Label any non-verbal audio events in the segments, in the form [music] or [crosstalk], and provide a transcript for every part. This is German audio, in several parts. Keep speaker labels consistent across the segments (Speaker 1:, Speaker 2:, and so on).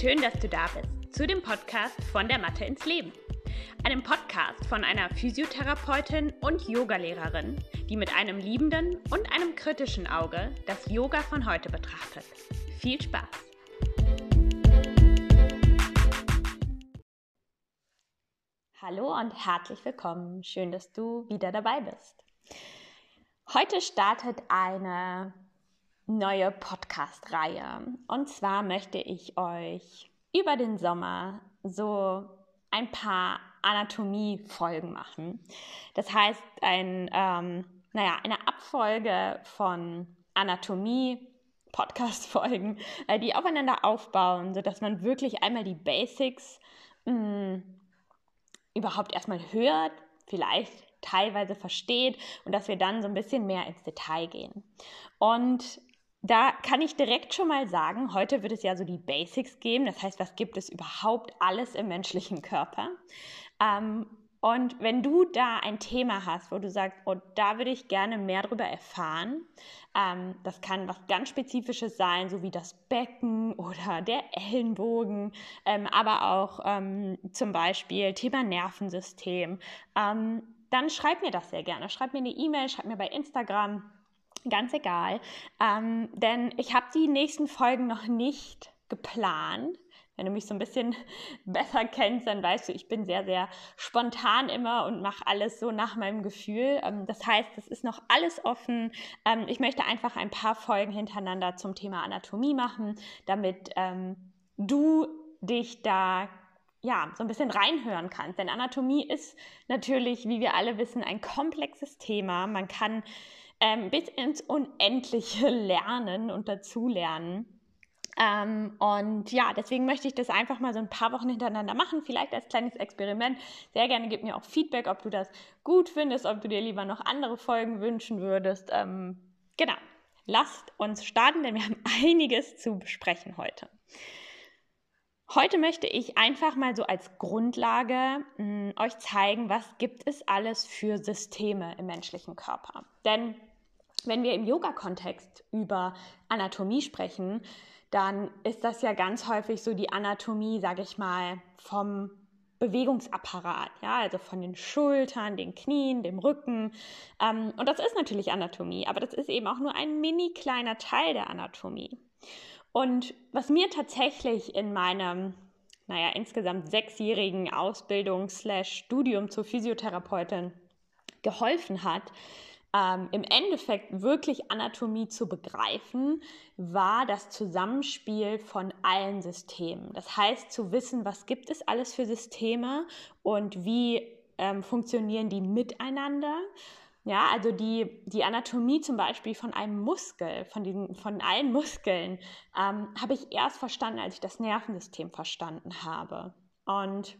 Speaker 1: Schön, dass du da bist zu dem Podcast von der Mathe ins Leben. Einem Podcast von einer Physiotherapeutin und Yogalehrerin, die mit einem liebenden und einem kritischen Auge das Yoga von heute betrachtet. Viel Spaß! Hallo und herzlich willkommen. Schön, dass du wieder dabei bist. Heute startet eine neue Podcast-Reihe. Und zwar möchte ich euch über den Sommer so ein paar Anatomie-Folgen machen. Das heißt, ein, ähm, naja, eine Abfolge von Anatomie, Podcast-Folgen, äh, die aufeinander aufbauen, sodass man wirklich einmal die Basics mh, mm, überhaupt erstmal hört, vielleicht teilweise versteht und dass wir dann so ein bisschen mehr ins Detail gehen. Und da kann ich direkt schon mal sagen, heute wird es ja so die Basics geben. Das heißt, was gibt es überhaupt alles im menschlichen Körper? Ähm, und wenn du da ein Thema hast, wo du sagst, oh, da würde ich gerne mehr darüber erfahren, ähm, das kann was ganz Spezifisches sein, so wie das Becken [laughs] oder der Ellenbogen, ähm, aber auch ähm, zum Beispiel Thema Nervensystem, ähm, dann schreib mir das sehr gerne. Schreib mir eine E-Mail, schreib mir bei Instagram Ganz egal. Ähm, denn ich habe die nächsten Folgen noch nicht geplant. Wenn du mich so ein bisschen [laughs] besser kennst, dann weißt du, ich bin sehr, sehr spontan immer und mache alles so nach meinem Gefühl. Ähm, das heißt, es ist noch alles offen. Ähm, ich möchte einfach ein paar Folgen hintereinander zum Thema Anatomie machen, damit ähm, du dich da ja, so ein bisschen reinhören kannst. Denn Anatomie ist natürlich, wie wir alle wissen, ein komplexes Thema. Man kann ähm, bis ins Unendliche [laughs] lernen und dazulernen. Ähm, und ja, deswegen möchte ich das einfach mal so ein paar Wochen hintereinander machen, vielleicht als kleines Experiment. Sehr gerne gib mir auch Feedback, ob du das gut findest, ob du dir lieber noch andere Folgen wünschen würdest. Ähm, genau, lasst uns starten, denn wir haben [laughs] einiges zu besprechen heute. Heute möchte ich einfach mal so als Grundlage mh, hm, euch zeigen, was gibt es alles für Systeme im menschlichen Körper. Denn wenn wir im Yoga-Kontext über Anatomie sprechen, dann ist das ja ganz häufig so die Anatomie, sage ich mal, vom Bewegungsapparat, ja, also von den Schultern, den Knien, dem Rücken. Ähm, und das ist natürlich Anatomie, aber das ist eben auch nur ein mini kleiner Teil der Anatomie. Und was mir tatsächlich in meinem, naja, insgesamt sechsjährigen Ausbildung slash Studium zur Physiotherapeutin geholfen hat, ähm, im Endeffekt wirklich Anatomie zu begreifen, war das Zusammenspiel von allen Systemen. Das heißt, zu wissen, was gibt es alles für Systeme und wie ähm, funktionieren die miteinander. Ja, also die, die Anatomie zum Beispiel von einem Muskel, von, diesen, von allen Muskeln, ähm, habe ich erst verstanden, als ich das Nervensystem verstanden habe. Und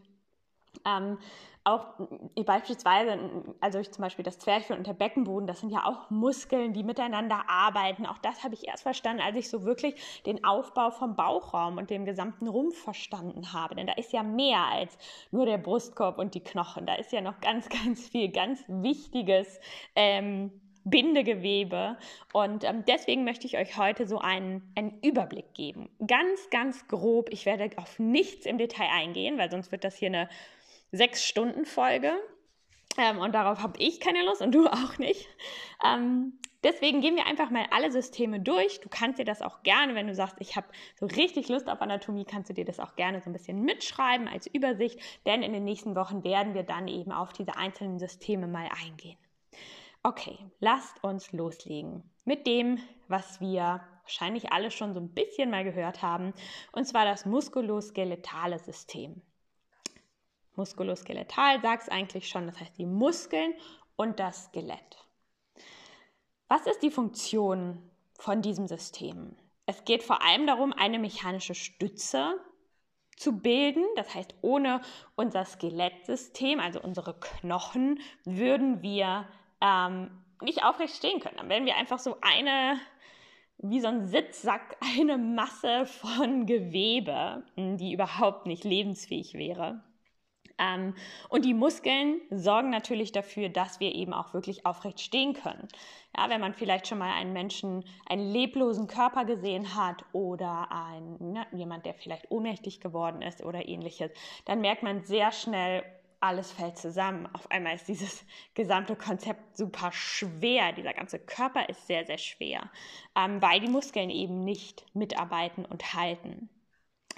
Speaker 1: ähm, auch äh, beispielsweise, also ich zum Beispiel das Zwerchfell und der Beckenboden, das sind ja auch Muskeln, die miteinander arbeiten. Auch das habe ich erst verstanden, als ich so wirklich den Aufbau vom Bauchraum und dem gesamten Rumpf verstanden habe. Denn da ist ja mehr als nur der Brustkorb und die Knochen. Da ist ja noch ganz, [laughs] ganz viel, ganz Wichtiges. Ähm, Bindegewebe. Und ähm, deswegen möchte ich euch heute so einen, einen Überblick geben. Ganz, ganz grob. Ich werde auf nichts im Detail eingehen, weil sonst wird das hier eine Sechs-Stunden-Folge. Ähm, und darauf habe ich keine Lust und du [laughs] auch nicht. Ähm, deswegen gehen wir einfach mal alle Systeme durch. Du kannst dir das auch gerne, wenn du sagst, ich habe so richtig Lust auf Anatomie, kannst du dir das auch gerne so ein bisschen mitschreiben als Übersicht, denn in den nächsten Wochen werden wir dann eben auf diese einzelnen Systeme mal eingehen. Okay, lasst uns loslegen mit dem, was wir wahrscheinlich alle schon so ein bisschen mal gehört haben, und zwar das muskuloskeletale System. Muskuloskeletal sagt es eigentlich schon, das heißt die Muskeln und das Skelett. Was ist die Funktion von diesem System? Es geht vor allem darum, eine mechanische Stütze zu bilden. Das heißt, ohne unser Skelettsystem, also unsere Knochen, würden wir ähm, nicht aufrecht stehen können. Dann wären wir einfach so eine, wie so ein Sitzsack, eine Masse von Gewebe, die überhaupt nicht lebensfähig wäre. Ähm, und die Muskeln sorgen natürlich dafür, dass wir eben auch wirklich aufrecht stehen können. Ja, wenn man vielleicht schon mal einen Menschen, einen leblosen Körper gesehen hat oder ein, ne, jemand, der vielleicht ohnmächtig geworden ist oder ähnliches, dann merkt man sehr schnell, alles fällt zusammen. Auf einmal ist dieses gesamte Konzept super schwer. Dieser ganze Körper ist sehr, sehr schwer, ähm, weil die Muskeln eben nicht mitarbeiten und halten.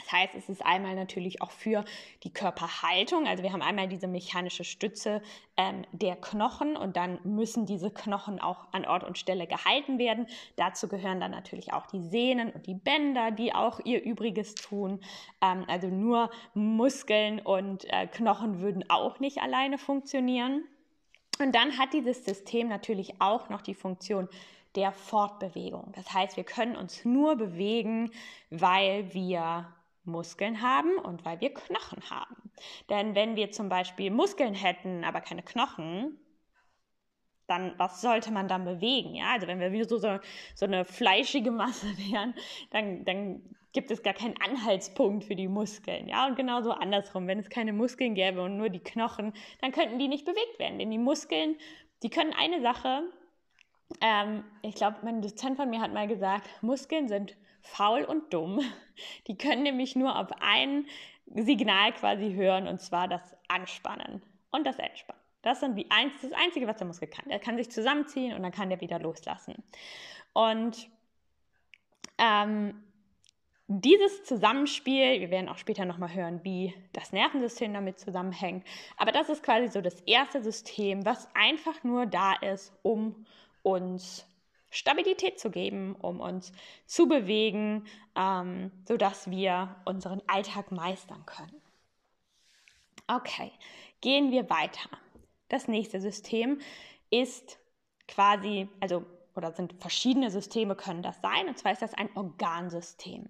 Speaker 1: Das heißt, es ist einmal natürlich auch für die Körperhaltung. Also wir haben einmal diese mechanische Stütze ähm, der Knochen und dann müssen diese Knochen auch an Ort und Stelle gehalten werden. Dazu gehören dann natürlich auch die Sehnen und die Bänder, die auch ihr Übriges tun. Ähm, also nur Muskeln und äh, Knochen würden auch nicht alleine funktionieren. Und dann hat dieses System natürlich auch noch die Funktion der Fortbewegung. Das heißt, wir können uns nur bewegen, weil wir Muskeln haben und weil wir Knochen haben. Denn wenn wir zum Beispiel Muskeln hätten, aber keine Knochen, dann was sollte man dann bewegen? Ja, also wenn wir wieder so, so, so eine fleischige Masse [laughs] wären, dann, dann gibt es gar keinen Anhaltspunkt für die Muskeln. Ja, und genauso andersrum, wenn es keine Muskeln gäbe und nur die Knochen, dann könnten die nicht bewegt werden. Denn die Muskeln, die können eine Sache, ähm, ich glaube, mein Dozent von mir hat mal gesagt, Muskeln sind faul und dumm. [laughs] Die können nämlich nur auf ein Signal quasi hören und zwar das Anspannen und das Entspannen. Das ist die Einz das Einzige, was der Muskel kann. Er kann sich zusammenziehen und dann kann er wieder loslassen. Und ähm, dieses Zusammenspiel, wir werden auch später nochmal hören, wie das Nervensystem damit zusammenhängt, aber das ist quasi so das erste System, was einfach nur da ist, um uns Stabilität zu geben, um uns zu bewegen, ähm, sodass wir unseren Alltag meistern können. Okay, gehen wir weiter. Das nächste System ist quasi, also oder sind verschiedene Systeme können das sein, und zwar ist das ein Organsystem.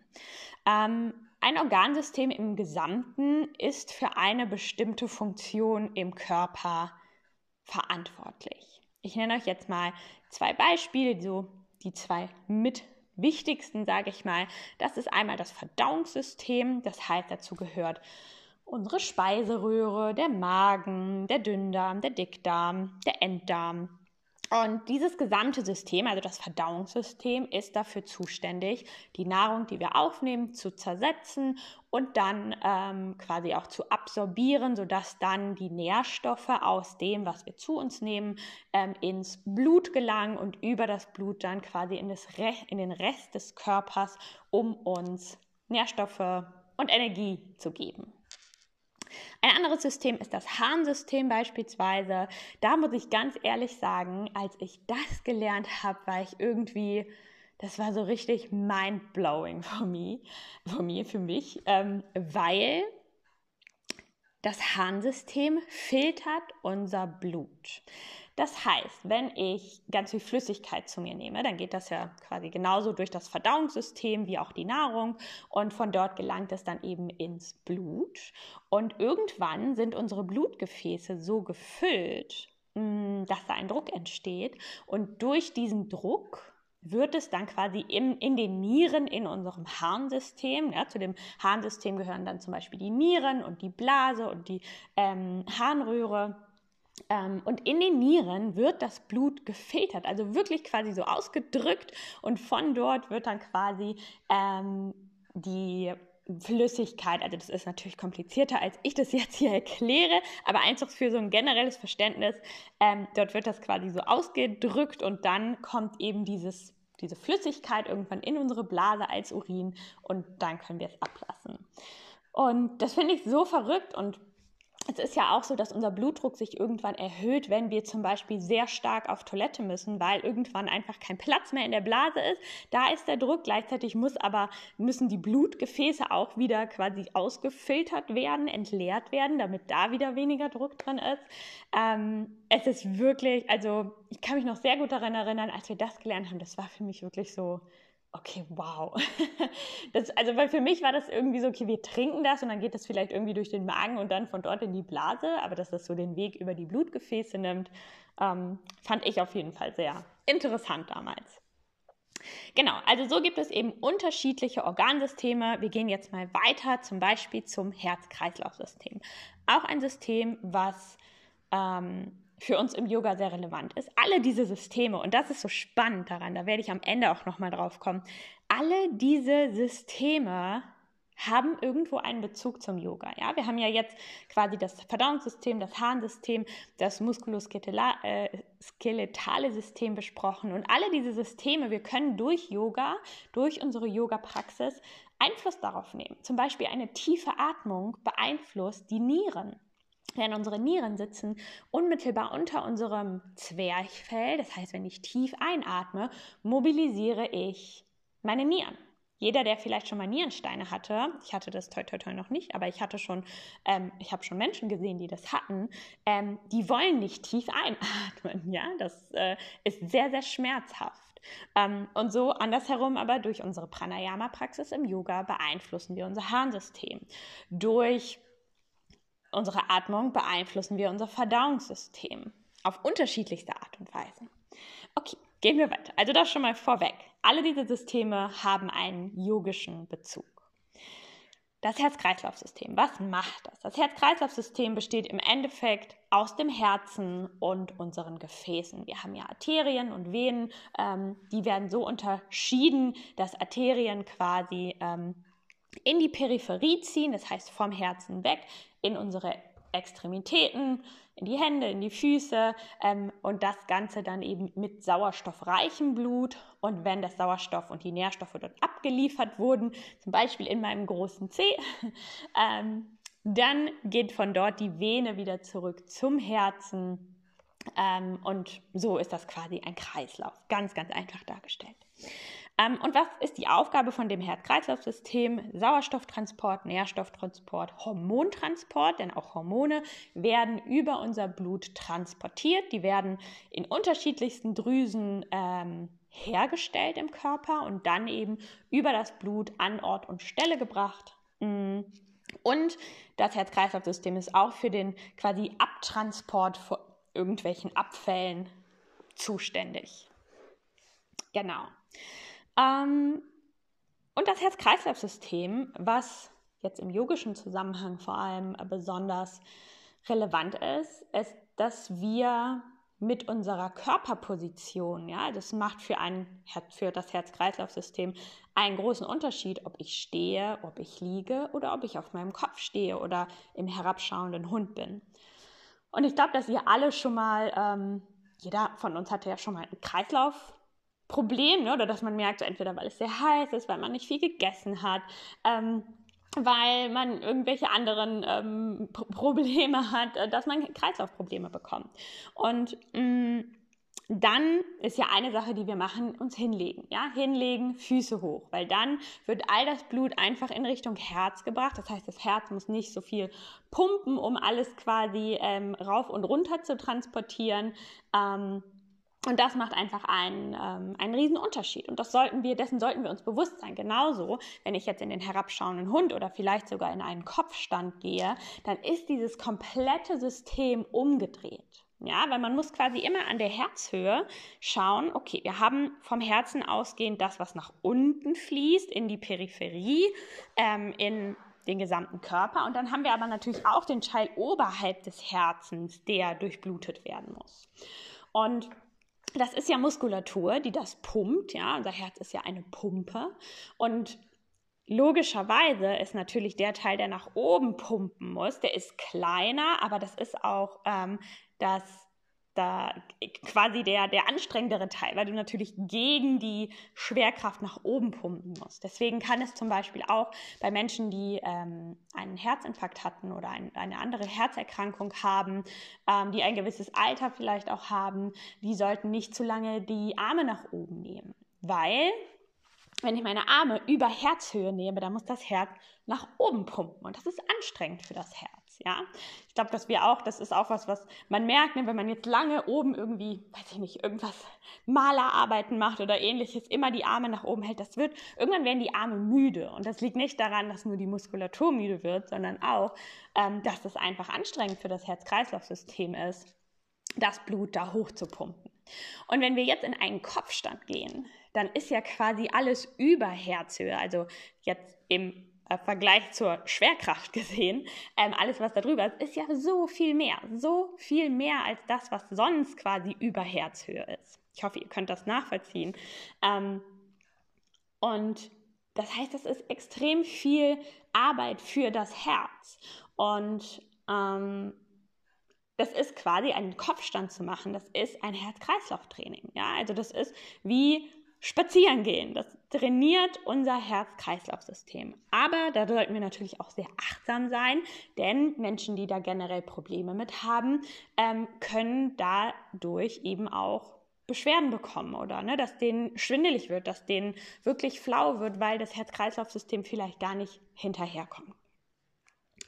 Speaker 1: Ähm, ein Organsystem im Gesamten ist für eine bestimmte Funktion im Körper verantwortlich. Ich nenne euch jetzt mal zwei Beispiele, so die zwei mit wichtigsten, sage ich mal. Das ist einmal das Verdauungssystem, das heißt, dazu gehört unsere Speiseröhre, der Magen, der Dünndarm, der Dickdarm, der Enddarm und dieses gesamte System, also das Verdauungssystem, ist dafür zuständig, die Nahrung, die wir aufnehmen, zu zersetzen und dann ähm, quasi auch zu absorbieren, sodass dann die Nährstoffe aus dem, was wir zu uns nehmen, ähm, ins Blut gelangen und über das Blut dann quasi in, das in den Rest des Körpers, um uns Nährstoffe und Energie zu geben. Ein anderes System ist das Harnsystem beispielsweise. Da muss ich ganz ehrlich sagen, als ich das gelernt habe, war ich irgendwie, das war so richtig mind-blowing für mich, für mich, für mich ähm, weil das Harnsystem filtert unser Blut. Das heißt, wenn ich ganz viel Flüssigkeit zu mir nehme, dann geht das ja quasi genauso durch das Verdauungssystem wie auch die Nahrung und von dort gelangt es dann eben ins Blut. Und irgendwann sind unsere Blutgefäße so gefüllt, mm, dass da ein Druck entsteht und durch diesen Druck wird es dann quasi in, in den Nieren in unserem Harnsystem, ja, zu dem Harnsystem gehören dann zum Beispiel die Nieren und die Blase und die ähm, Harnröhre. Ähm, und in den Nieren wird das Blut gefiltert, also wirklich quasi so ausgedrückt und von dort wird dann quasi ähm, die Flüssigkeit, also das ist natürlich komplizierter, als ich das [laughs] jetzt hier erkläre, aber einfach für so ein generelles Verständnis, ähm, dort wird das quasi so ausgedrückt und dann kommt eben dieses, diese Flüssigkeit irgendwann in unsere Blase als Urin und dann können wir es ablassen. Und das finde ich so verrückt und es ist ja auch so, dass unser Blutdruck sich irgendwann erhöht, wenn wir zum Beispiel sehr stark auf Toilette müssen, weil irgendwann einfach kein Platz mehr in der Blase ist. Da ist der Druck. Gleichzeitig muss aber, müssen die Blutgefäße auch wieder quasi ausgefiltert werden, entleert werden, damit da wieder weniger Druck drin ist. Ähm, es ist wirklich, also ich kann mich noch sehr gut daran erinnern, als wir das gelernt haben, das war für mich wirklich so, okay, wow. [laughs] Das, also, weil für mich war das irgendwie so, okay, wir trinken das und dann geht das vielleicht irgendwie durch den Magen und dann von dort in die Blase, aber dass das so den Weg über die Blutgefäße nimmt, ähm, fand ich auf jeden Fall sehr interessant damals. Genau, also so gibt es eben unterschiedliche Organsysteme. Wir gehen jetzt mal weiter, zum Beispiel zum Herz-Kreislauf-System. Auch ein System, was ähm, für uns im Yoga sehr relevant ist. Alle diese Systeme, und das ist so spannend daran, da werde ich am Ende auch nochmal drauf kommen, alle diese Systeme haben irgendwo einen Bezug zum Yoga. Ja, wir haben ja jetzt quasi das Verdauungssystem, das Harnsystem, das muskuloskeletale äh, System besprochen und alle diese Systeme, wir können durch Yoga, durch unsere Yoga-Praxis Einfluss darauf nehmen. Zum Beispiel eine tiefe Atmung beeinflusst die Nieren. Denn unsere Nieren sitzen unmittelbar unter unserem Zwerchfell. Das heißt, wenn ich tief einatme, mobilisiere ich meine Nieren. Jeder, der vielleicht schon mal Nierensteine hatte, ich hatte das toi toi toi noch nicht, aber ich hatte schon, ähm, ich habe schon Menschen gesehen, die das hatten, ähm, die wollen nicht tief einatmen. [laughs] Ja, das äh, ist sehr, sehr schmerzhaft. Ähm, und so andersherum aber durch unsere Pranayama-Praxis im Yoga beeinflussen wir unser Harnsystem. Durch unsere Atmung beeinflussen wir unser Verdauungssystem auf unterschiedlichste Art und Weise. Okay, gehen wir weiter. Also das schon mal vorweg. Alle diese Systeme haben einen yogischen Bezug. Das Herz-Kreislauf-System, was macht das? Das Herz-Kreislauf-System besteht im Endeffekt aus dem Herzen und unseren Gefäßen. Wir haben ja Arterien und Venen, ähm, die werden so unterschieden, dass Arterien quasi ähm, in die Peripherie ziehen, das heißt vom Herzen weg, in unsere Extremitäten, in die Hände, in die Füße ähm, und das Ganze dann eben mit sauerstoffreichem Blut. Und wenn das Sauerstoff und die Nährstoffe dort abgeliefert wurden, zum Beispiel in meinem großen Zeh, [laughs] ähm, dann geht von dort die Vene wieder zurück zum Herzen. Ähm, und so ist das quasi ein Kreislauf, ganz, ganz einfach dargestellt. Ähm, und was ist die Aufgabe von dem Herz-Kreislauf-System? Sauerstofftransport, Nährstofftransport, Hormontransport, denn auch Hormone werden über unser Blut transportiert. Die werden in unterschiedlichsten Drüsen ähm, hergestellt im Körper und dann eben über das Blut an Ort und Stelle gebracht. Mm. Und das Herz-Kreislauf-System ist auch für den quasi Abtransport von irgendwelchen Abfällen zuständig. Genau. Ähm, und das Herz-Kreislauf-System, was jetzt im yogischen Zusammenhang vor allem besonders relevant ist, ist, dass wir mit unserer Körperposition, ja, das macht für, ein, für das Herz-Kreislauf-System einen großen Unterschied, ob ich stehe, ob ich liege oder ob ich auf meinem Kopf stehe oder im herabschauenden Hund bin. Und ich glaube, dass ihr alle schon mal, ähm, jeder von uns hatte ja schon mal einen Kreislauf Problem, ne? oder dass man merkt, entweder weil es sehr heiß ist, weil man nicht viel gegessen hat, ähm, weil man irgendwelche anderen ähm, Probleme hat, äh, dass man Kreislaufprobleme bekommt. Und mh, mm, dann ist ja eine Sache, die wir machen, uns hinlegen. Ja, hinlegen, Füße hoch, weil dann wird all das Blut einfach in Richtung Herz gebracht. Das heißt, das Herz muss nicht so viel pumpen, um alles quasi ähm, rauf und runter zu transportieren. Ähm, und das macht einfach einen, ähm, einen riesen Unterschied. Und das sollten wir, dessen sollten wir uns bewusst sein. Genauso, wenn ich jetzt in den herabschauenden Hund oder vielleicht sogar in einen Kopfstand gehe, dann ist dieses komplette System umgedreht. Ja, weil man muss quasi immer an der Herzhöhe schauen, okay, wir haben vom Herzen ausgehend das, was nach unten fließt, in die Peripherie, ähm, in den gesamten Körper. Und dann haben wir aber natürlich auch den Teil oberhalb des Herzens, der durchblutet werden muss. Und das ist ja Muskulatur, die das pumpt, ja. Unser Herz ist ja eine Pumpe. Und logischerweise ist natürlich der Teil, der nach oben pumpen muss, der ist kleiner, aber das ist auch ähm, das da quasi der, der anstrengendere Teil, weil du natürlich gegen die Schwerkraft nach oben pumpen musst. Deswegen kann es zum Beispiel auch bei Menschen, die ähm, einen Herzinfarkt hatten oder ein, eine andere Herzerkrankung haben, ähm, die ein gewisses Alter vielleicht auch haben, die sollten nicht zu lange die Arme nach oben nehmen, weil wenn ich meine Arme über Herzhöhe nehme, dann muss das Herz nach oben pumpen und das ist anstrengend für das Herz. Ja, ich glaube, dass wir auch, das ist auch was, was man merkt, ne, wenn man jetzt lange oben irgendwie, weiß ich nicht, irgendwas Malerarbeiten macht oder ähnliches, immer die Arme nach oben hält, das wird, irgendwann werden die Arme müde. Und das liegt nicht daran, dass nur die Muskulatur müde wird, sondern auch, ähm, dass das einfach anstrengend für das Herz-Kreislauf-System ist, das Blut da hoch zu pumpen. Und wenn wir jetzt in einen Kopfstand gehen, dann ist ja quasi alles über Herzhöhe, also jetzt im äh, Vergleich zur Schwerkraft [laughs] gesehen, ähm, alles, was da drüber ist, ist ja so viel mehr, so viel mehr als das, was sonst quasi über Herzhöhe ist. Ich hoffe, ihr könnt das nachvollziehen. Ähm, und das heißt, das ist extrem viel Arbeit für das Herz. Und ähm, das ist quasi einen Kopfstand zu machen. Das ist ein Herz-Kreislauf-Training. Ja, also das ist wie spazieren gehen. Das trainiert unser Herz-Kreislauf-System. Aber da sollten wir natürlich auch sehr achtsam sein, denn Menschen, die da generell Probleme mit haben, ähm, können dadurch eben auch Beschwerden bekommen oder ne, dass denen schwindelig wird, dass denen wirklich flau wird, weil das Herz-Kreislauf-System vielleicht gar nicht hinterherkommt.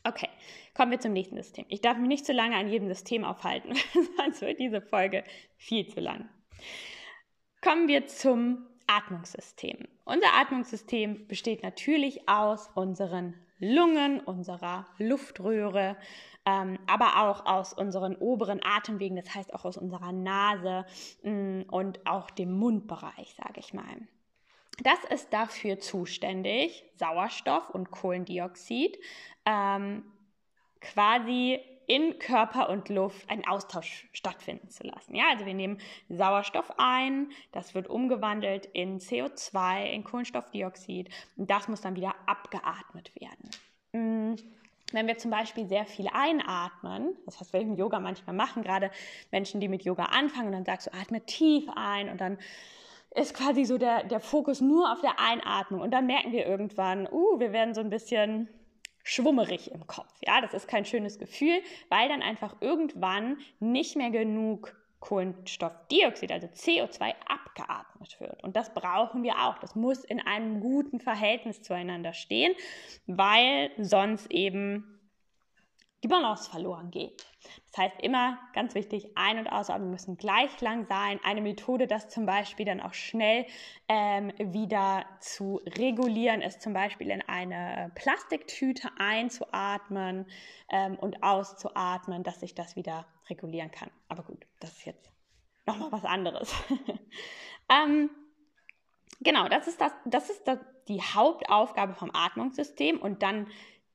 Speaker 1: Okay, kommen wir zum nächsten System. Ich darf mich nicht zu lange an jedem System aufhalten, [laughs] sonst wird diese Folge viel zu lang. Kommen wir zum Atmungssystem. Unser Atmungssystem besteht natürlich aus unseren Lungen, unserer Luftröhre, ähm, aber auch aus unseren oberen Atemwegen, das heißt auch aus unserer Nase mh, mm, und auch dem Mundbereich, sage ich mal. Das ist dafür zuständig, Sauerstoff und Kohlendioxid ähm, quasi in Körper und Luft einen Austausch stattfinden zu lassen. Ja, also wir nehmen Sauerstoff ein, das wird umgewandelt in CO2, in Kohlenstoffdioxid und das muss dann wieder abgeatmet werden. Mm, wenn wir zum Beispiel sehr viel einatmen, das heißt, wir im Yoga manchmal machen, gerade Menschen, die mit Yoga anfangen und dann sagst du, atme tief ein und dann ist quasi so der, der Fokus nur auf der Einatmung und dann merken wir irgendwann, uh, wir werden so ein bisschen schwummerig im Kopf. Ja, das ist kein schönes Gefühl, weil dann einfach irgendwann nicht mehr genug Kohlenstoffdioxid, also CO2, abgeatmet wird. Und das brauchen wir auch. Das muss in einem guten Verhältnis zueinander stehen, weil sonst eben die Balance verloren geht. Das heißt immer ganz wichtig, Ein- und Ausatmen müssen gleich lang sein. Eine Methode, das zum Beispiel dann auch schnell ähm, wieder zu regulieren, ist zum Beispiel in eine Plastiktüte einzuatmen ähm, und auszuatmen, dass sich das wieder regulieren kann. Aber gut, das ist jetzt nochmal was anderes. [laughs] ähm, genau, das ist, das, das ist das, die Hauptaufgabe vom Atmungssystem und dann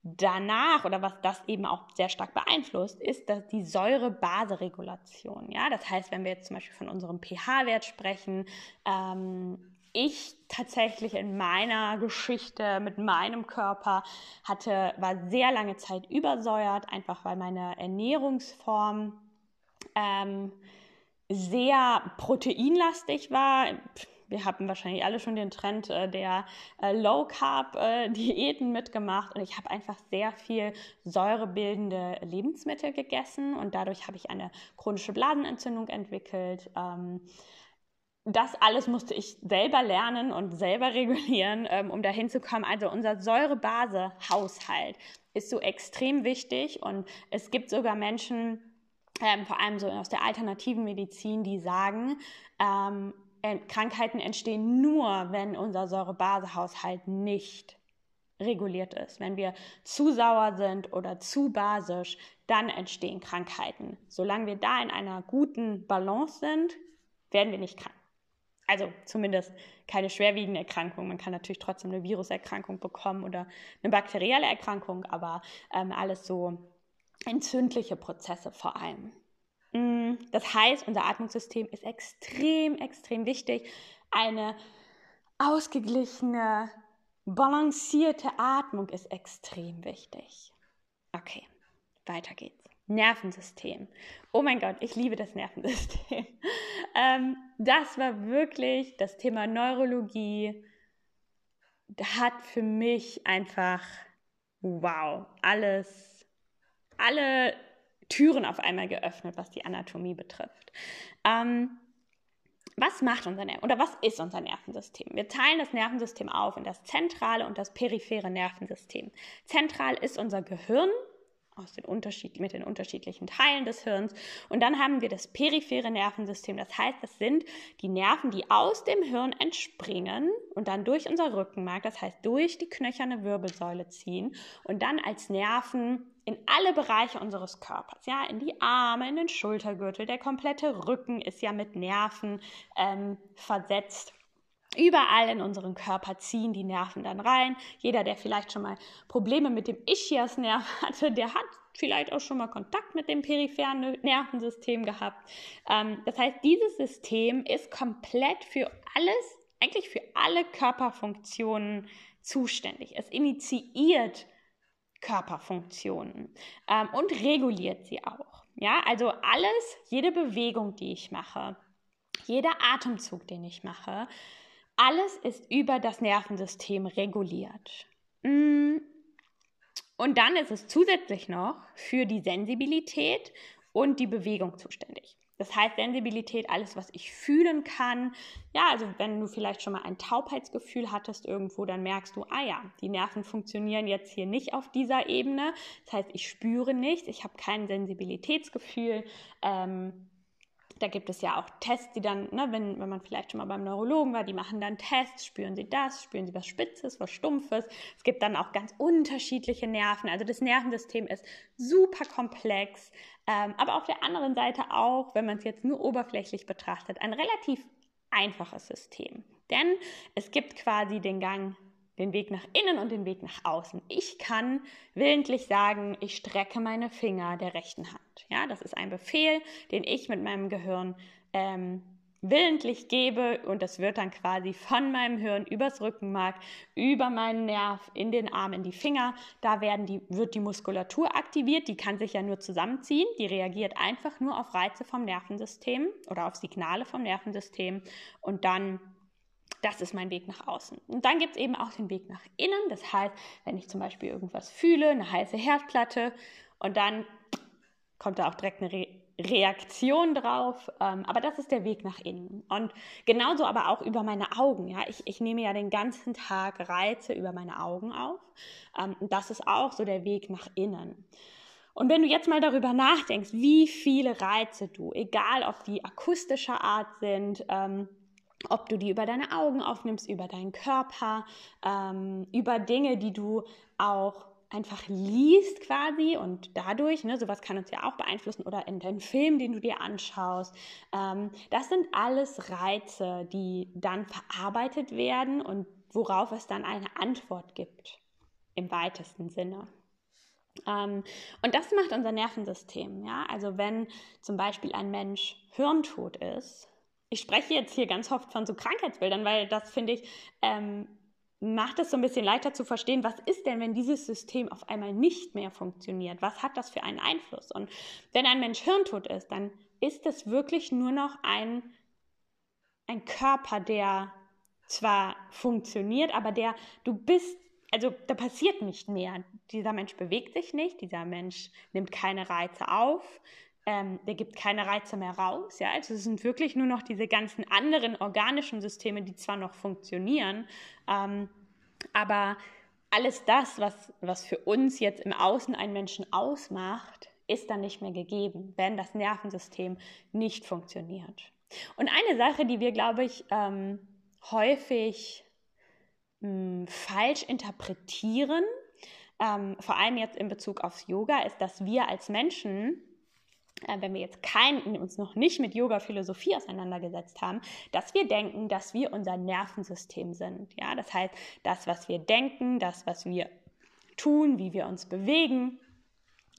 Speaker 1: danach oder was das eben auch sehr stark beeinflusst, ist dass die Säure-Base-Regulation. Ja, das heißt, wenn wir jetzt zum Beispiel von unserem pH-Wert sprechen, ähm, ich tatsächlich in meiner Geschichte mit meinem Körper hatte, war sehr lange Zeit übersäuert, einfach weil meine Ernährungsform ähm, sehr proteinlastig war wir haben wahrscheinlich alle schon den Trend äh, der äh, Low Carb äh, [laughs] Diäten mitgemacht und ich habe einfach sehr viel säurebildende Lebensmittel gegessen und dadurch habe ich eine chronische Blasenentzündung entwickelt. Ähm, das alles musste ich selber lernen und selber [laughs] regulieren, ähm, um dahin zu kommen. Also unser Säurebase-Haushalt ist so extrem wichtig und es gibt sogar Menschen, ähm, vor allem so aus der alternativen Medizin, die sagen, ähm, Krankheiten entstehen nur, wenn unser Säurebasehaushalt nicht reguliert ist. Wenn wir zu sauer sind oder zu basisch, dann entstehen Krankheiten. Solange wir da in einer guten Balance sind, werden wir nicht krank. Also zumindest keine schwerwiegende Erkrankung. Man kann natürlich trotzdem eine Viruserkrankung bekommen oder eine bakterielle Erkrankung, aber ähm, alles so entzündliche Prozesse vor allem. Das heißt, unser Atmungssystem ist extrem, extrem wichtig. Eine ausgeglichene, balancierte Atmung ist extrem wichtig. Okay, weiter geht's. Nervensystem. Oh mein Gott, ich liebe das Nervensystem. [laughs] Ähm, das war wirklich das Thema Neurologie. Hat für mich einfach, wow, alles, alle Türen auf einmal geöffnet, was die Anatomie betrifft. Ähm, was macht unser Nerv oder was ist unser Nervensystem? Wir teilen das Nervensystem auf in das zentrale und das periphere Nervensystem. Zentral ist unser Gehirn aus den Unterschied mit den unterschiedlichen Teilen des Hirns. Und dann haben wir das periphere Nervensystem. Das heißt, das sind die Nerven, die aus dem Hirn entspringen und dann durch unser Rückenmark, das heißt durch die knöcherne Wirbelsäule ziehen und dann als Nerven in alle Bereiche unseres Körpers, ja, in die Arme, in den Schultergürtel. Der komplette Rücken ist ja mit Nerven ähm, versetzt. Überall in unseren Körper ziehen die Nerven dann rein. Jeder, der vielleicht schon mal Probleme mit dem Ischiasnerv [laughs] hatte, der hat vielleicht auch schon mal Kontakt mit dem peripheren Nervensystem gehabt. Ähm, das heißt, dieses System ist komplett für alles, eigentlich für alle Körperfunktionen zuständig. Es initiiert Körperfunktionen ähm, und reguliert sie auch. Ja, also alles, jede Bewegung, die ich mache, jeder Atemzug, den ich mache, alles ist über das Nervensystem reguliert. Mm. Und dann ist es zusätzlich noch für die Sensibilität und die Bewegung zuständig. Das heißt, Sensibilität, alles, was ich fühlen kann. Ja, also wenn du vielleicht schon mal ein Taubheitsgefühl hattest irgendwo, dann merkst du, ah ja, die Nerven funktionieren jetzt hier nicht auf dieser Ebene. Das heißt, ich spüre nichts, ich habe kein Sensibilitätsgefühl. Ähm, da gibt es ja auch Tests, die dann, ne, wenn, wenn man vielleicht schon mal beim Neurologen war, die machen dann Tests, spüren sie das, spüren sie was Spitzes, was Stumpfes. Es gibt dann auch ganz unterschiedliche Nerven. Also das Nervensystem ist super komplex, ähm, aber auf der anderen Seite auch, wenn man es jetzt nur oberflächlich betrachtet, ein relativ einfaches System. Denn es gibt quasi den Gang den Weg nach innen und den Weg nach außen. Ich kann willentlich sagen, ich strecke meine Finger der rechten Hand. Ja, das ist ein Befehl, den ich mit meinem Gehirn ähm, willentlich gebe und das wird dann quasi von meinem Hirn übers Rückenmark, über meinen Nerv in den Arm, in die Finger. Da werden die, wird die Muskulatur aktiviert, die kann sich ja nur zusammenziehen, die reagiert einfach nur auf Reize vom Nervensystem oder auf Signale vom Nervensystem und dann das ist mein Weg nach außen. Und dann gibt es eben auch den Weg nach innen. Das heißt, wenn ich zum Beispiel irgendwas fühle, eine heiße Herdplatte, und dann kommt da auch direkt eine Re Reaktion drauf. Ähm, aber das ist der Weg nach innen. Und genauso aber auch über meine Augen. Ja? Ich, ich nehme ja den ganzen Tag Reize über meine Augen auf. Ähm, das ist auch so der Weg nach innen. Und wenn du jetzt mal darüber nachdenkst, wie viele Reize du, egal ob die akustischer Art sind, ähm, ob du die über deine Augen aufnimmst, über deinen Körper, ähm, über Dinge, die du auch einfach liest quasi und dadurch, ne, sowas kann uns ja auch beeinflussen oder in deinen Film, den du dir anschaust. Ähm, das sind alles Reize, die dann verarbeitet werden und worauf es dann eine Antwort gibt, im weitesten Sinne. Ähm, und das macht unser Nervensystem. Ja? Also wenn zum Beispiel ein Mensch hirntot ist, ich spreche jetzt hier ganz oft von so Krankheitsbildern, weil das finde ich, ähm, macht es so ein bisschen leichter zu verstehen, was ist denn, wenn dieses System auf einmal nicht mehr funktioniert? Was hat das für einen Einfluss? Und wenn ein Mensch hirntot ist, dann ist es wirklich nur noch ein, ein Körper, der zwar funktioniert, aber der, du bist, also da passiert nicht mehr. Dieser Mensch bewegt sich nicht, dieser Mensch nimmt keine Reize auf, ähm, der gibt keine Reize mehr raus. Ja? Also es sind wirklich nur noch diese ganzen anderen organischen Systeme, die zwar noch funktionieren, ähm, aber alles das, was, was für uns jetzt im Außen einen Menschen ausmacht, ist dann nicht mehr gegeben, wenn das Nervensystem nicht funktioniert. Und eine Sache, die wir, glaube ich, ähm, häufig mh, hm, falsch interpretieren, ähm, vor allem jetzt in Bezug aufs Yoga, ist, dass wir als Menschen wenn wir jetzt kein, uns noch nicht mit Yoga-Philosophie auseinandergesetzt haben, dass wir denken, dass wir unser Nervensystem sind. Ja, das heißt, das, was wir denken, das, was wir tun, wie wir uns bewegen,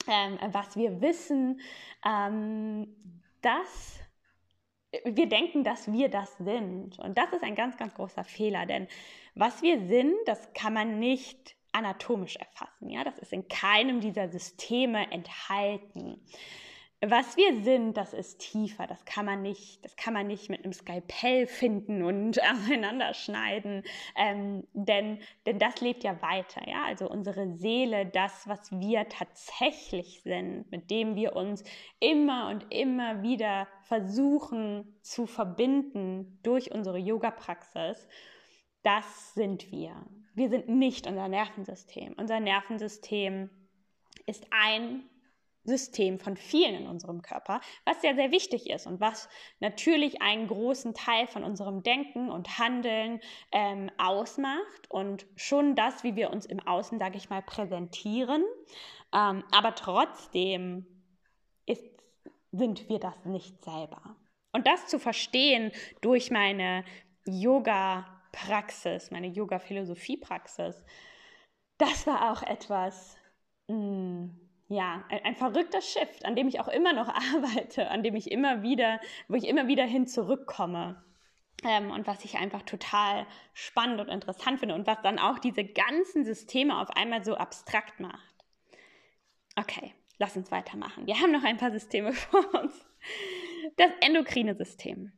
Speaker 1: ähm, was wir wissen, ähm, das wir denken, dass wir das sind. Und das ist ein ganz, ganz großer Fehler, denn was wir sind, das kann man nicht anatomisch erfassen. Ja, das ist in keinem dieser Systeme enthalten was wir sind, das ist tiefer. Das kann man nicht, das kann man nicht mit einem Skalpell finden und [laughs] auseinanderschneiden, ähm, denn, denn das lebt ja weiter. Ja, also unsere Seele, das, was wir tatsächlich sind, mit dem wir uns immer und immer wieder versuchen zu verbinden durch unsere Yoga-Praxis, das sind wir. Wir sind nicht unser Nervensystem. Unser Nervensystem ist ein System von vielen in unserem Körper, was sehr, sehr wichtig ist und was natürlich einen großen Teil von unserem Denken und Handeln ähm, ausmacht und schon das, wie wir uns im Außen, sage ich mal, präsentieren. Ähm, aber trotzdem ist, sind wir das nicht selber. Und das zu verstehen durch meine Yoga- Yoga-Praxis, meine Yoga-Philosophie-Praxis, das war auch etwas, mh, mm, ja, ein, ein, verrückter Shift, an dem ich auch immer noch [laughs] arbeite, an dem ich immer wieder, wo ich immer wieder hin zurückkomme. Ähm, und was ich einfach total spannend und interessant finde und was dann auch diese ganzen Systeme auf einmal so abstrakt macht. Okay, lass uns weitermachen. Wir haben noch ein paar Systeme [laughs] vor uns. Das endokrine System.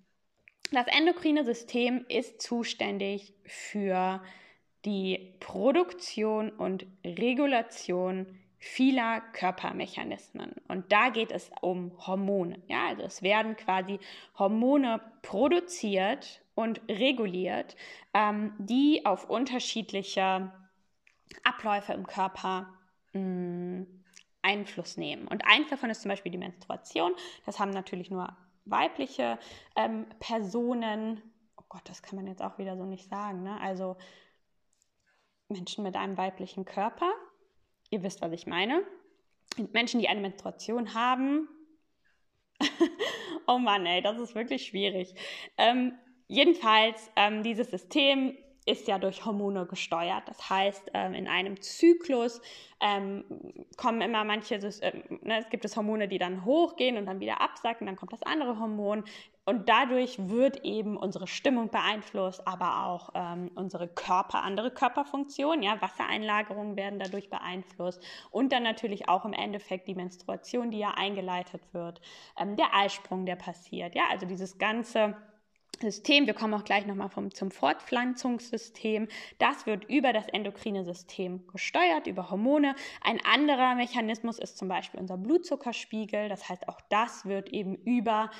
Speaker 1: Das endokrine System ist zuständig für die Produktion und Regulation vieler Körpermechanismen. Und da geht es um Hormone. Ja, also es werden quasi Hormone produziert und reguliert, ähm, die auf unterschiedliche Abläufe im Körper mh, mm, Einfluss nehmen. Und eins davon ist zum Beispiel die Menstruation. Das haben natürlich nur weibliche ähm, Personen. Oh Gott, das kann man jetzt auch wieder so nicht sagen. Ne? Also Menschen mit einem weiblichen Körper Ihr wisst, was ich meine. Menschen, die eine Menstruation haben. [laughs] oh Mann, ey, das ist wirklich schwierig. Ähm, jedenfalls, ähm, dieses System ist ja durch Hormone gesteuert. Das heißt, ähm, in einem Zyklus ähm, kommen immer manche, äh, ne, es gibt es Hormone, die dann hochgehen und dann wieder absacken, dann kommt das andere Hormon. Und dadurch wird eben unsere Stimmung beeinflusst, aber auch ähm, unsere Körper, andere Körperfunktionen, ja, Wassereinlagerungen werden dadurch beeinflusst. Und dann natürlich auch im Endeffekt die Menstruation, die ja eingeleitet wird, ähm, der Eisprung, der passiert, ja, also dieses ganze System, wir kommen auch gleich nochmal zum Fortpflanzungssystem, das wird über das endokrine System gesteuert, über Hormone. Ein anderer Mechanismus ist zum Beispiel unser Blutzuckerspiegel, das heißt auch das wird eben über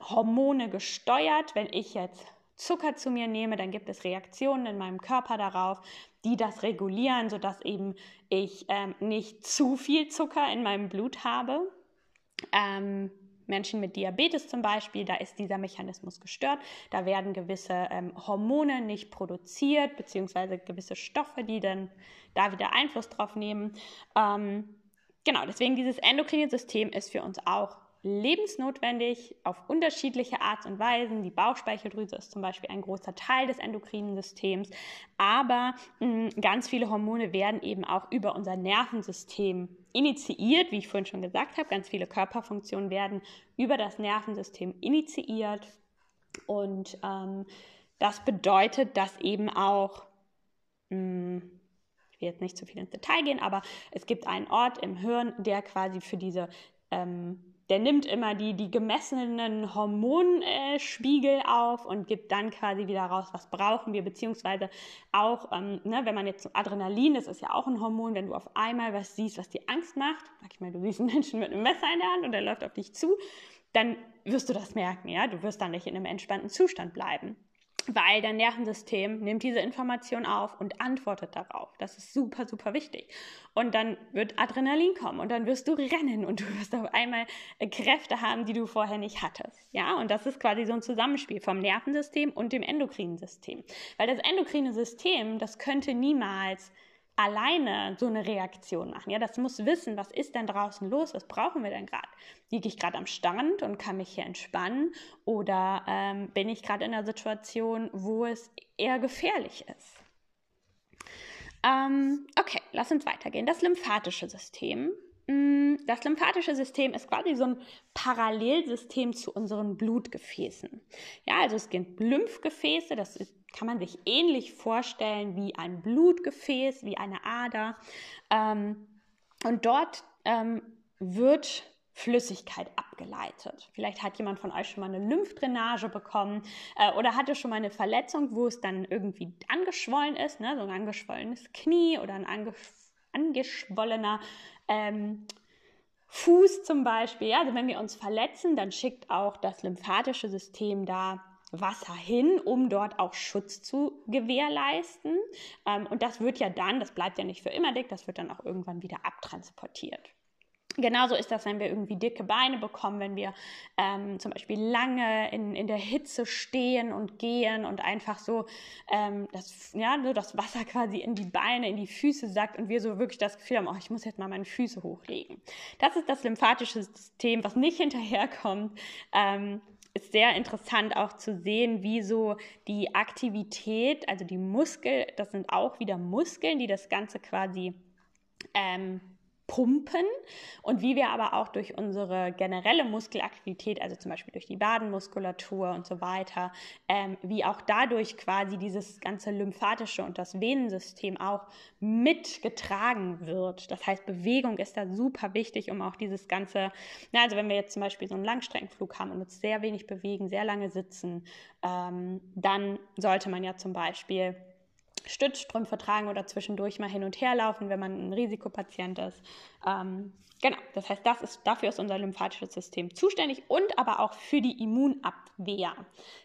Speaker 1: Hormone gesteuert. Wenn ich jetzt Zucker zu mir nehme, dann gibt es Reaktionen in meinem Körper darauf, die das regulieren, sodass eben ich ähm, nicht zu viel Zucker in meinem Blut habe. Ähm, Menschen mit Diabetes zum Beispiel, da ist dieser Mechanismus gestört. Da werden gewisse ähm, Hormone nicht produziert, beziehungsweise gewisse Stoffe, die dann da wieder Einfluss drauf nehmen. Ähm, genau, deswegen dieses endokrine System ist für uns auch lebensnotwendig auf unterschiedliche Art und Weisen. Die Bauchspeicheldrüse ist zum Beispiel ein großer Teil des endokrinen Systems, aber mh, ganz viele Hormone werden eben auch über unser Nervensystem initiiert, wie ich vorhin schon gesagt habe. Ganz viele Körperfunktionen werden über das Nervensystem initiiert und ähm, das bedeutet, dass eben auch mh, ich will jetzt nicht zu viel ins Detail gehen, aber es gibt einen Ort im Hirn, der quasi für diese ähm, der nimmt immer die, die gemessenen Hormonspiegel auf und gibt dann quasi wieder raus, was brauchen wir, beziehungsweise auch, ähm, ne, wenn man jetzt Adrenalin, das ist ja auch ein Hormon, wenn du auf einmal was siehst, was dir Angst macht, sag ich mal, du siehst einen Menschen mit einem Messer in der Hand und der läuft auf dich zu, dann wirst du das merken, ja, du wirst dann nicht in einem entspannten Zustand bleiben weil dein Nervensystem nimmt diese Information auf und antwortet darauf. Das ist super, super wichtig. Und dann wird Adrenalin kommen und dann wirst du rennen und du wirst auf einmal äh, Kräfte haben, die du vorher nicht hattest. Ja, und das ist quasi so ein Zusammenspiel vom Nervensystem und dem endokrinen System. Weil das endokrine System, das könnte niemals alleine so eine Reaktion machen. Ja, das muss wissen, was ist denn draußen los, was brauchen wir denn gerade? Liege ich gerade am Strand und kann mich hier entspannen oder ähm, bin ich gerade in einer Situation, wo es eher gefährlich ist? Ähm, okay, lass uns weitergehen. Das lymphatische System. Mm, das lymphatische System ist quasi so ein Parallelsystem zu unseren Blutgefäßen. Ja, also es gibt Lymphgefäße, das kann man sich ähnlich vorstellen wie ein Blutgefäß, wie eine Ader. Ähm, und dort ähm, wird Flüssigkeit abgeleitet. Vielleicht hat jemand von euch schon mal eine Lymphdrainage bekommen äh, oder hatte schon mal eine Verletzung, wo es dann irgendwie angeschwollen ist, ne? so ein angeschwollenes Knie oder ein ange angeschwollener ähm, Fuß zum Beispiel. Ja? Also wenn wir uns verletzen, dann schickt auch das lymphatische System da Wasser hin, um dort auch Schutz zu gewährleisten. Ähm, und das wird ja dann, das bleibt ja nicht für immer dick, das wird dann auch irgendwann wieder abtransportiert. Genauso ist das, wenn wir irgendwie dicke Beine bekommen, wenn wir ähm, zum Beispiel lange in, in der Hitze stehen und gehen und einfach so, ähm, das, ja, so das Wasser quasi in die Beine, in die Füße sackt und wir so wirklich das Gefühl haben, oh, ich muss jetzt mal meine Füße hochlegen. Das ist das lymphatische System, was nicht [laughs] hinterherkommt. Ähm, ist sehr interessant auch zu sehen, wie so die Aktivität, also die Muskel, das sind auch wieder Muskeln, die das Ganze quasi ähm, pumpen und wie wir aber auch durch unsere generelle Muskelaktivität, also zum Beispiel durch die Wadenmuskulatur und so weiter, ähm, wie auch dadurch quasi dieses ganze lymphatische und das Venensystem auch mitgetragen wird. Das heißt, Bewegung ist da super wichtig, um auch dieses ganze, na, also wenn wir jetzt zum Beispiel so einen Langstreckenflug haben und uns sehr wenig bewegen, sehr lange sitzen, ähm, dann sollte man ja zum Beispiel Stützstrümpfe tragen oder zwischendurch mal hin und her laufen, wenn man ein Risikopatient ist. Ähm, genau, das heißt, das ist, dafür ist unser lymphatisches System zuständig und aber auch für die Immunabwehr.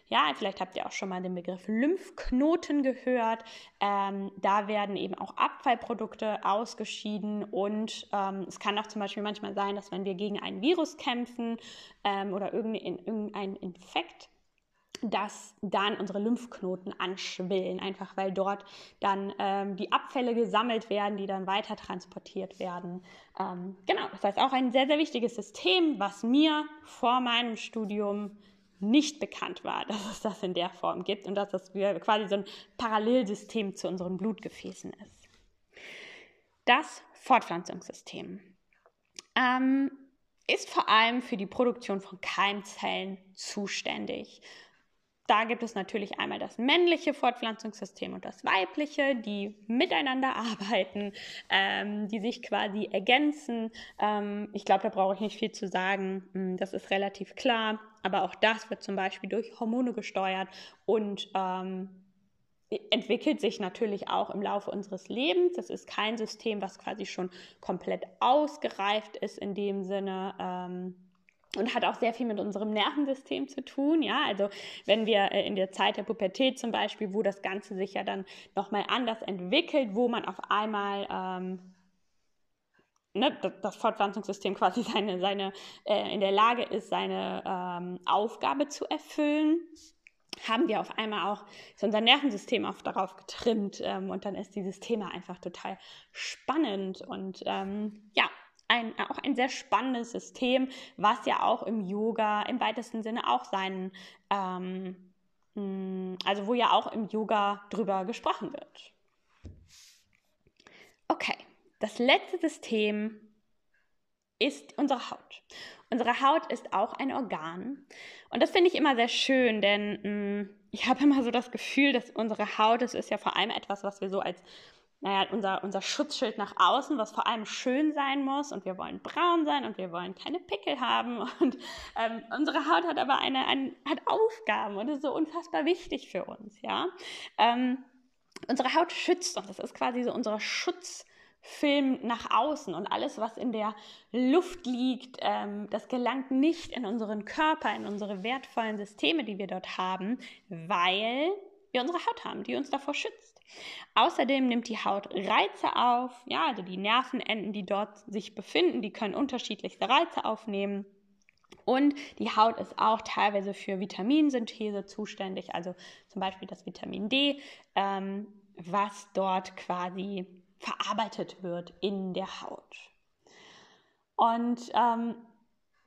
Speaker 1: Ja, vielleicht habt ihr auch schon mal den Begriff Lymphknoten gehört. Ähm, da werden eben auch Abfallprodukte ausgeschieden und ähm, es kann auch zum Beispiel manchmal sein, dass wenn wir gegen ein Virus kämpfen ähm, oder irgendein, irgendein Infekt, dass dann unsere Lymphknoten anschwillen, einfach weil dort dann ähm, die Abfälle gesammelt werden, die dann weiter transportiert werden. Ähm, genau, das heißt auch ein sehr, sehr wichtiges System, was mir vor meinem Studium nicht bekannt war, [laughs] dass es das in der Form gibt und dass das quasi so ein Parallelsystem zu unseren Blutgefäßen ist. Das Fortpflanzungssystem ähm, ist vor allem für die Produktion von Keimzellen zuständig. Da gibt es natürlich einmal das männliche Fortpflanzungssystem und das weibliche, die miteinander [laughs] arbeiten, ähm, die sich quasi ergänzen. Ähm, ich glaube, da brauche ich nicht viel zu sagen. Hm, das ist relativ klar. Aber auch das wird zum Beispiel durch Hormone gesteuert und ähm, entwickelt sich natürlich auch im Laufe unseres Lebens. Das ist kein System, was quasi schon komplett ausgereift ist in dem Sinne. Und hat auch sehr viel mit unserem Nervensystem zu tun. Ja, also wenn wir äh, in der Zeit der Pubertät zum Beispiel, wo das Ganze sich ja dann nochmal anders entwickelt, wo man auf einmal ähm, ne, das Fortpflanzungssystem quasi [laughs] seine, seine äh, in der Lage ist, seine ähm, Aufgabe zu erfüllen, haben wir auf einmal auch unser Nervensystem auch darauf getrimmt ähm, und dann ist dieses Thema einfach total spannend und ähm, ja ein, auch ein sehr spannendes System, was ja auch im Yoga im weitesten Sinne auch seinen, ähm, mm, also wo ja auch im Yoga drüber gesprochen wird. Okay, das letzte System ist unsere Haut. Unsere Haut ist auch ein Organ. Und das finde ich immer sehr schön, denn mh, mm, ich habe immer so das Gefühl, dass unsere Haut, das ist ja vor allem etwas, was wir so als naja, unser, unser Schutzschild nach außen, was vor allem schön sein muss und wir wollen braun sein und wir wollen keine Pickel haben [laughs] und ähm, unsere Haut hat aber eine, eine, hat Aufgaben und ist so unfassbar wichtig für uns, ja. Ähm, unsere Haut schützt uns, das ist quasi so unser Schutzfilm nach außen und alles, was in der Luft liegt, ähm, das gelangt nicht in unseren Körper, in unsere wertvollen Systeme, die wir dort haben, weil wir unsere Haut haben, die uns davor schützt. Außerdem nimmt die Haut Reize auf, ja, also die Nervenenden, die dort sich befinden, die können unterschiedlichste Reize aufnehmen. Und die Haut ist auch teilweise für Vitaminsynthese zuständig, also zum Beispiel das Vitamin D, ähm, was dort quasi verarbeitet wird in der Haut. Und ähm,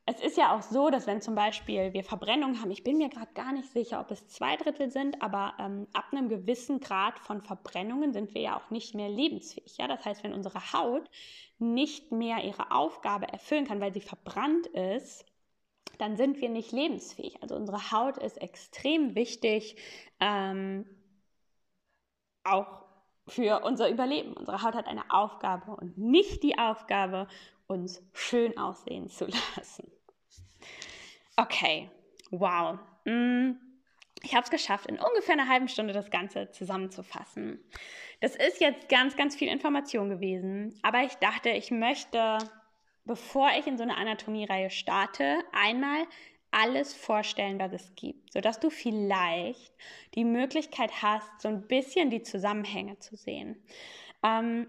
Speaker 1: es ist ja auch so, dass wenn zum Beispiel wir Verbrennungen haben, ich bin mir gerade gar nicht sicher, ob es zwei Drittel sind, aber ähm, ab einem gewissen Grad von Verbrennungen sind wir ja auch nicht mehr lebensfähig. Ja? Das heißt, wenn unsere Haut nicht mehr ihre Aufgabe erfüllen kann, weil sie verbrannt ist, dann sind wir nicht lebensfähig. Also unsere Haut ist extrem wichtig, ähm, auch für unser Überleben. Unsere Haut hat eine Aufgabe und nicht die Aufgabe, uns schön aussehen zu [laughs] lassen. Okay, wow. Mm, ich habe es geschafft, in ungefähr einer halben Stunde das Ganze zusammenzufassen. Das ist jetzt ganz, ganz viel Information gewesen, aber ich dachte, ich möchte, bevor ich in so eine Anatomiereihe starte, einmal alles vorstellen, was es gibt, sodass du vielleicht die Möglichkeit hast, so ein bisschen die Zusammenhänge zu sehen. Ähm,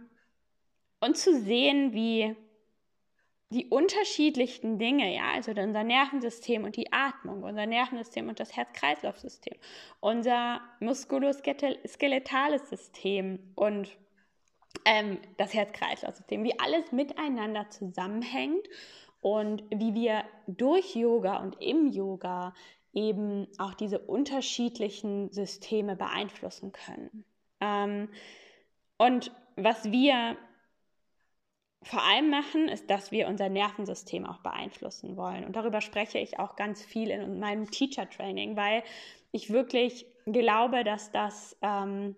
Speaker 1: und zu sehen, wie die unterschiedlichsten Dinge, ja, also unser Nervensystem und die Atmung, unser Nervensystem und das Herz-Kreislauf-System, unser muskuloskeletales System und ähm, das Herz-Kreislauf-System, wie alles miteinander zusammenhängt und wie wir durch Yoga und im Yoga eben auch diese unterschiedlichen Systeme beeinflussen können. Ähm, und was wir vor allem machen, ist, dass wir unser Nervensystem auch beeinflussen wollen. Und darüber spreche ich auch ganz viel in meinem Teacher Training, weil ich wirklich glaube, dass das ähm,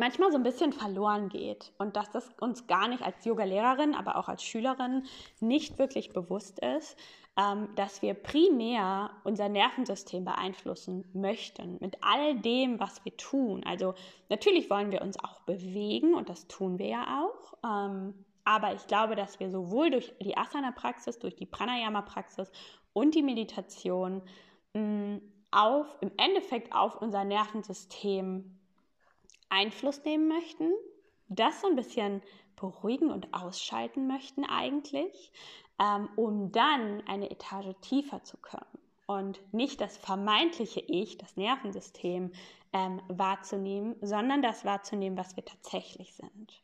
Speaker 1: manchmal so ein bisschen verloren geht und dass das uns gar nicht als Yoga-Lehrerin, aber auch als Schülerin nicht wirklich bewusst ist, ähm, dass wir primär unser Nervensystem beeinflussen möchten mit all dem, was wir tun. Also natürlich wollen wir uns auch bewegen und das tun wir ja auch. Ähm, aber ich glaube, dass wir sowohl durch die Asana-Praxis, durch die Pranayama-Praxis und die Meditation mh, auf, im Endeffekt auf unser Nervensystem Einfluss nehmen möchten, das so ein bisschen beruhigen und ausschalten möchten eigentlich, ähm, um dann eine Etage tiefer zu kommen und nicht das vermeintliche Ich, das Nervensystem ähm, wahrzunehmen, sondern das wahrzunehmen, was wir tatsächlich sind.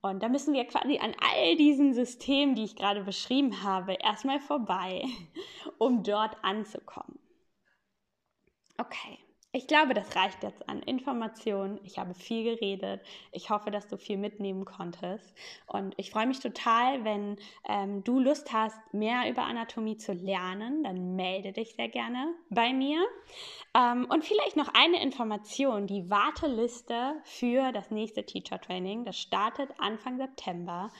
Speaker 1: Und da müssen wir quasi an all diesen Systemen, die ich gerade beschrieben habe, erstmal vorbei, [laughs] um dort anzukommen. Okay, ich glaube, das reicht jetzt an Informationen. Ich habe viel geredet. Ich hoffe, dass du viel mitnehmen konntest. Und ich freue mich total, wenn ähm, du Lust hast, mehr über Anatomie zu lernen. Dann melde dich sehr gerne bei mir. Ähm, und vielleicht noch eine Information. Die Warteliste für das nächste Teacher Training, das startet Anfang September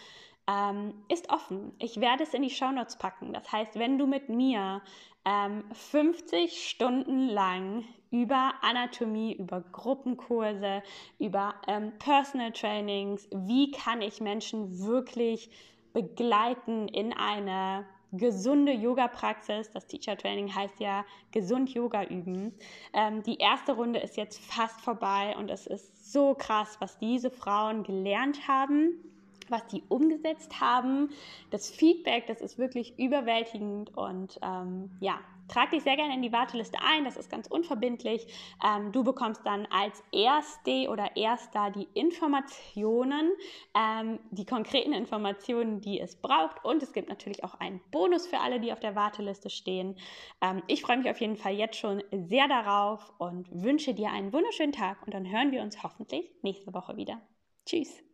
Speaker 1: ähm, ist offen. Ich werde es in die Shownotes packen. Das heißt, wenn du mit mir ähm, 50 Stunden lang über Anatomie, über Gruppenkurse, über ähm, Personal Trainings, wie kann ich Menschen wirklich begleiten in eine gesunde Yoga-Praxis. Das Teacher Training heißt ja gesund Yoga üben. Ähm, die erste Runde ist jetzt fast vorbei und es ist so krass, was diese Frauen gelernt haben was die umgesetzt haben. Das Feedback, das ist wirklich überwältigend und ähm, ja, trag dich sehr gerne in die Warteliste ein, das ist ganz unverbindlich. Ähm, du bekommst dann als Erste oder Erster die Informationen, ähm, die konkreten Informationen, die es braucht und es gibt natürlich auch einen Bonus für alle, die auf der Warteliste stehen. Ähm, ich freue mich auf jeden Fall jetzt schon sehr darauf und wünsche dir einen wunderschönen Tag und dann hören wir uns hoffentlich nächste Woche wieder. Tschüss!